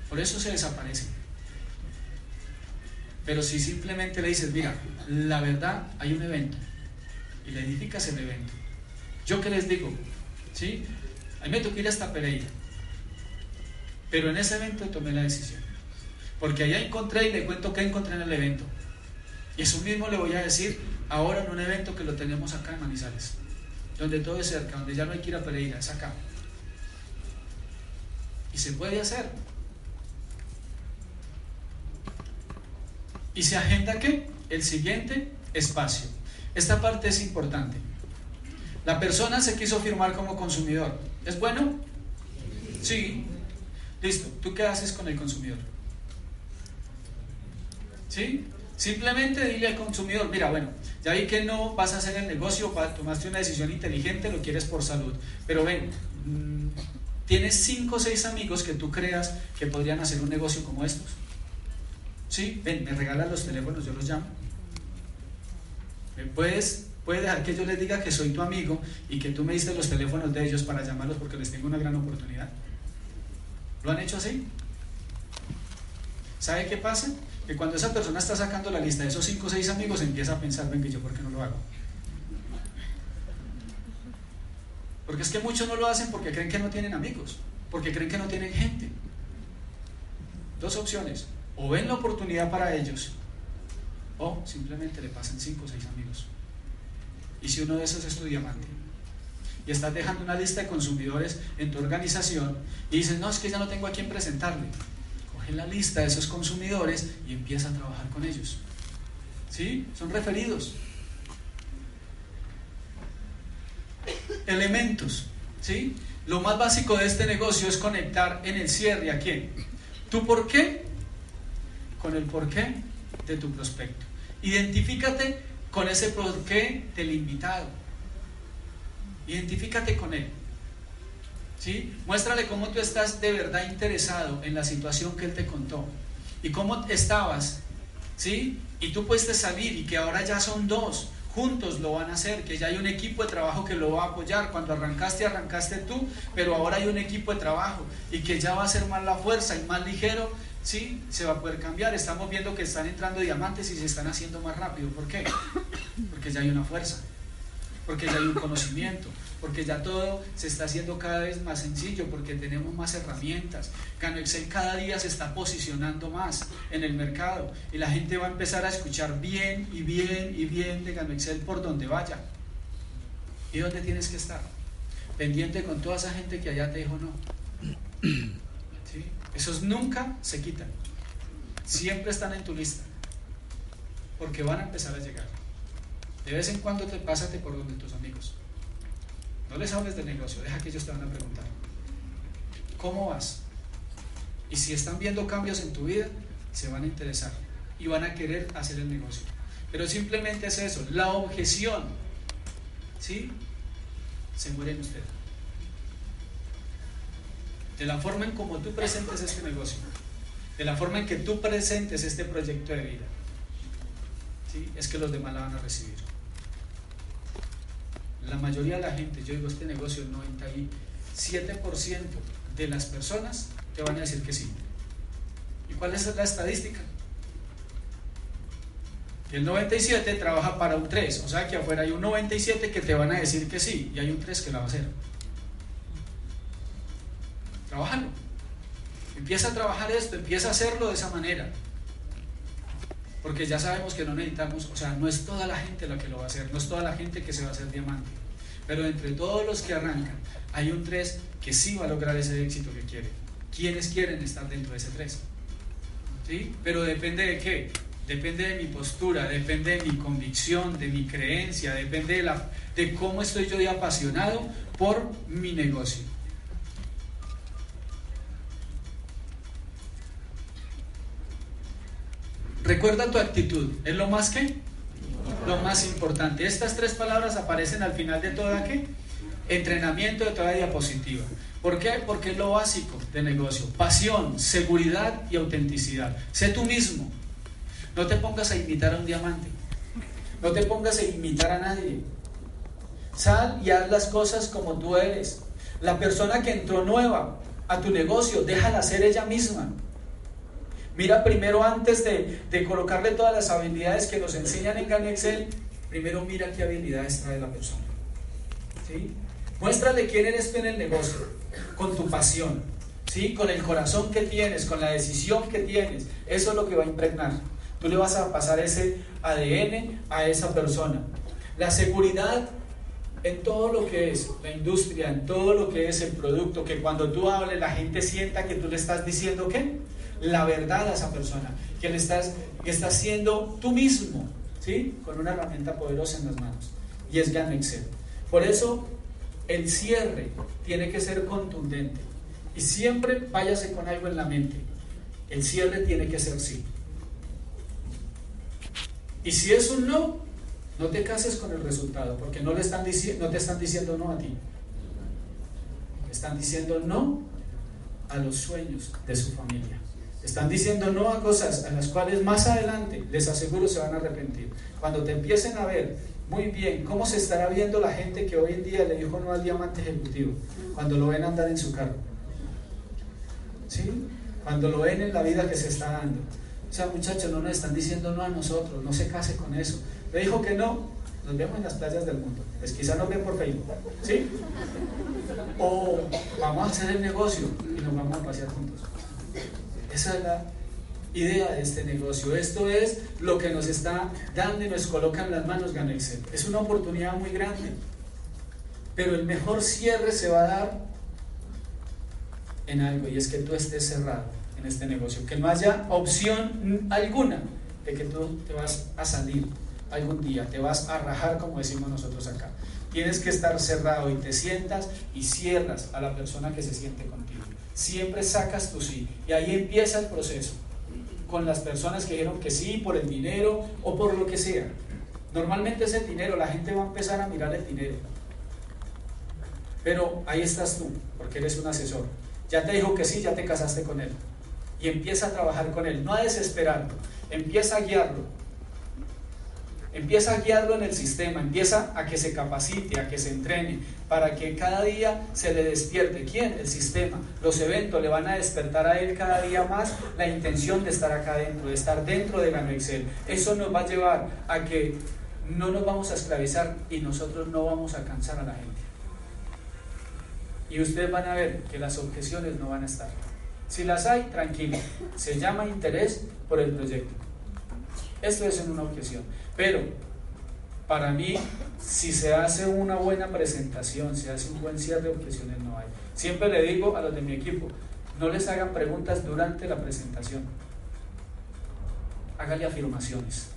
Por eso se desaparece. Pero si simplemente le dices, mira, la verdad, hay un evento. Y le edificas el evento. Yo que les digo, ¿sí? A me tocó ir hasta Pereira pero en ese evento tomé la decisión. Porque allá encontré y le cuento qué encontré en el evento. Y eso mismo le voy a decir ahora en un evento que lo tenemos acá en Manizales. Donde todo es cerca, donde ya no hay que ir a Pereira, es acá. Y se puede hacer. ¿Y se agenda qué? El siguiente espacio. Esta parte es importante. La persona se quiso firmar como consumidor. ¿Es bueno? Sí. Listo, ¿tú qué haces con el consumidor? ¿Sí? Simplemente dile al consumidor, mira, bueno, ya vi que no vas a hacer el negocio, tomaste una decisión inteligente, lo quieres por salud, pero ven, mm, tienes cinco o seis amigos que tú creas que podrían hacer un negocio como estos. ¿Sí? Ven, me regalan los teléfonos, yo los llamo. Puedes, puedes dejar que yo les diga que soy tu amigo y que tú me diste los teléfonos de ellos para llamarlos porque les tengo una gran oportunidad. ¿Lo han hecho así? ¿Sabe qué pasa? Que cuando esa persona está sacando la lista de esos 5 o 6 amigos, empieza a pensar, ven que yo, ¿por qué no lo hago? Porque es que muchos no lo hacen porque creen que no tienen amigos, porque creen que no tienen gente. Dos opciones, o ven la oportunidad para ellos, o simplemente le pasan 5 o 6 amigos. Y si uno de esos es tu diamante, y estás dejando una lista de consumidores en tu organización y dices, no, es que ya no tengo a quién presentarle. Coge la lista de esos consumidores y empieza a trabajar con ellos. ¿Sí? Son referidos. Elementos. ¿Sí? Lo más básico de este negocio es conectar en el cierre a quién. ¿Tu por qué? Con el por qué de tu prospecto. Identifícate con ese por qué del invitado Identifícate con él. ¿Sí? Muéstrale cómo tú estás de verdad interesado en la situación que él te contó y cómo estabas, ¿sí? Y tú puedes salir y que ahora ya son dos, juntos lo van a hacer, que ya hay un equipo de trabajo que lo va a apoyar. Cuando arrancaste, arrancaste tú, pero ahora hay un equipo de trabajo y que ya va a ser más la fuerza y más ligero, ¿sí? Se va a poder cambiar. Estamos viendo que están entrando diamantes y se están haciendo más rápido. ¿Por qué? Porque ya hay una fuerza porque ya hay un conocimiento, porque ya todo se está haciendo cada vez más sencillo, porque tenemos más herramientas. Gano Excel cada día se está posicionando más en el mercado y la gente va a empezar a escuchar bien y bien y bien de Gano Excel por donde vaya. ¿Y dónde tienes que estar? Pendiente con toda esa gente que allá te dijo no. Esos nunca se quitan. Siempre están en tu lista. Porque van a empezar a llegar. De vez en cuando te pásate por donde tus amigos. No les hables de negocio, deja que ellos te van a preguntar. ¿Cómo vas? Y si están viendo cambios en tu vida, se van a interesar y van a querer hacer el negocio. Pero simplemente es eso, la objeción, ¿sí? Se muere en usted. De la forma en como tú presentes este negocio, de la forma en que tú presentes este proyecto de vida, ¿sí? Es que los demás la van a recibir. La mayoría de la gente, yo digo este negocio, el 97% de las personas te van a decir que sí. ¿Y cuál es la estadística? El 97 trabaja para un 3, o sea que afuera hay un 97 que te van a decir que sí y hay un 3 que la va a hacer. Trabajalo. empieza a trabajar esto, empieza a hacerlo de esa manera. Porque ya sabemos que no necesitamos, o sea, no es toda la gente la que lo va a hacer, no es toda la gente que se va a hacer diamante. Pero entre todos los que arrancan, hay un 3 que sí va a lograr ese éxito que quiere. ¿Quiénes quieren estar dentro de ese 3? ¿Sí? Pero depende de qué? Depende de mi postura, depende de mi convicción, de mi creencia, depende de, la, de cómo estoy yo apasionado por mi negocio. Recuerda tu actitud, es lo más que, lo más importante. Estas tres palabras aparecen al final de toda qué, entrenamiento de toda diapositiva. ¿Por qué? Porque es lo básico de negocio. Pasión, seguridad y autenticidad. Sé tú mismo. No te pongas a imitar a un diamante. No te pongas a imitar a nadie. Sal y haz las cosas como tú eres. La persona que entró nueva a tu negocio, déjala ser ella misma. Mira primero antes de, colocarle todas las habilidades que nos enseñan en Gan Excel, primero mira qué habilidades trae la persona. ¿Sí? Muéstrale quién eres tú en el negocio, con tu pasión, ¿sí? con el corazón que tienes, con la decisión que tienes. Eso es lo que va a impregnar. Tú le vas a pasar ese ADN a esa persona. La seguridad en todo lo que es la industria, en todo lo que es el producto, que cuando tú hables la gente sienta que tú le estás diciendo qué? La verdad a esa persona, que le estás, que estás siendo tú mismo, ¿sí? Con una herramienta poderosa en las manos. Y es Gan Excel. Por eso el cierre tiene que ser contundente. Y siempre váyase con algo en la mente. El cierre tiene que ser sí. Y si es un no, no te cases con el resultado, porque no, le están no te están diciendo no a ti. Están diciendo no a los sueños de su familia. Están diciendo no a cosas a las cuales más adelante, les aseguro, se van a arrepentir. Cuando te empiecen a ver muy bien cómo se estará viendo la gente que hoy en día le dijo no al diamante ejecutivo, cuando lo ven andar en su carro. ¿Sí? Cuando lo ven en la vida que se está dando. O sea, muchachos, no nos están diciendo no a nosotros, no se case con eso. Le dijo que no, nos vemos en las playas del mundo. Pues quizá nos ven por Facebook. ¿Sí? O vamos a hacer el negocio y nos vamos a pasear juntos. Esa es la idea de este negocio. Esto es lo que nos está dando y nos coloca en las manos Ganexel. Es una oportunidad muy grande. Pero el mejor cierre se va a dar en algo y es que tú estés cerrado en este negocio. Que no haya opción alguna de que tú te vas a salir algún día, te vas a rajar como decimos nosotros acá. Tienes que estar cerrado y te sientas y cierras a la persona que se siente contigo siempre sacas tu sí. Y ahí empieza el proceso, con las personas que dijeron que sí por el dinero o por lo que sea. Normalmente es el dinero, la gente va a empezar a mirar el dinero. Pero ahí estás tú, porque eres un asesor. Ya te dijo que sí, ya te casaste con él. Y empieza a trabajar con él, no a desesperarlo, empieza a guiarlo Empieza a guiarlo en el sistema, empieza a que se capacite, a que se entrene, para que cada día se le despierte. ¿Quién? El sistema. Los eventos le van a despertar a él cada día más la intención de estar acá dentro, de estar dentro de Gano Excel. Eso nos va a llevar a que no nos vamos a esclavizar y nosotros no vamos a cansar a la gente. Y ustedes van a ver que las objeciones no van a estar. Si las hay, tranquilo. Se llama interés por el proyecto. Esto es en una objeción. Pero para mí, si se hace una buena presentación, se hace un buen cierre de objeciones, no hay. Siempre le digo a los de mi equipo, no les hagan preguntas durante la presentación. Háganle afirmaciones.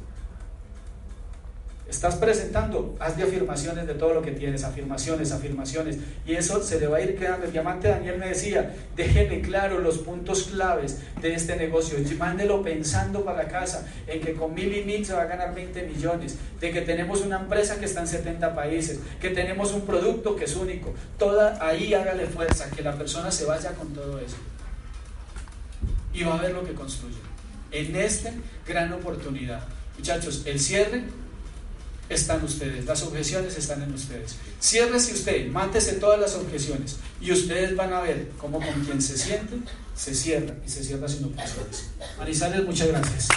Estás presentando, haz de afirmaciones de todo lo que tienes, afirmaciones, afirmaciones. Y eso se le va a ir quedando. El diamante Daniel me decía, déjeme claro los puntos claves de este negocio. Mándelo pensando para casa en que con mil y mil se va a ganar 20 millones, de que tenemos una empresa que está en 70 países, que tenemos un producto que es único. Toda ahí hágale fuerza, que la persona se vaya con todo eso. Y va a ver lo que construye. En esta gran oportunidad. Muchachos, el cierre están ustedes, las objeciones están en ustedes. Ciérrese usted, mátese todas las objeciones y ustedes van a ver cómo con quien se siente, se cierra y se cierra sin objeciones. Manizales, muchas gracias.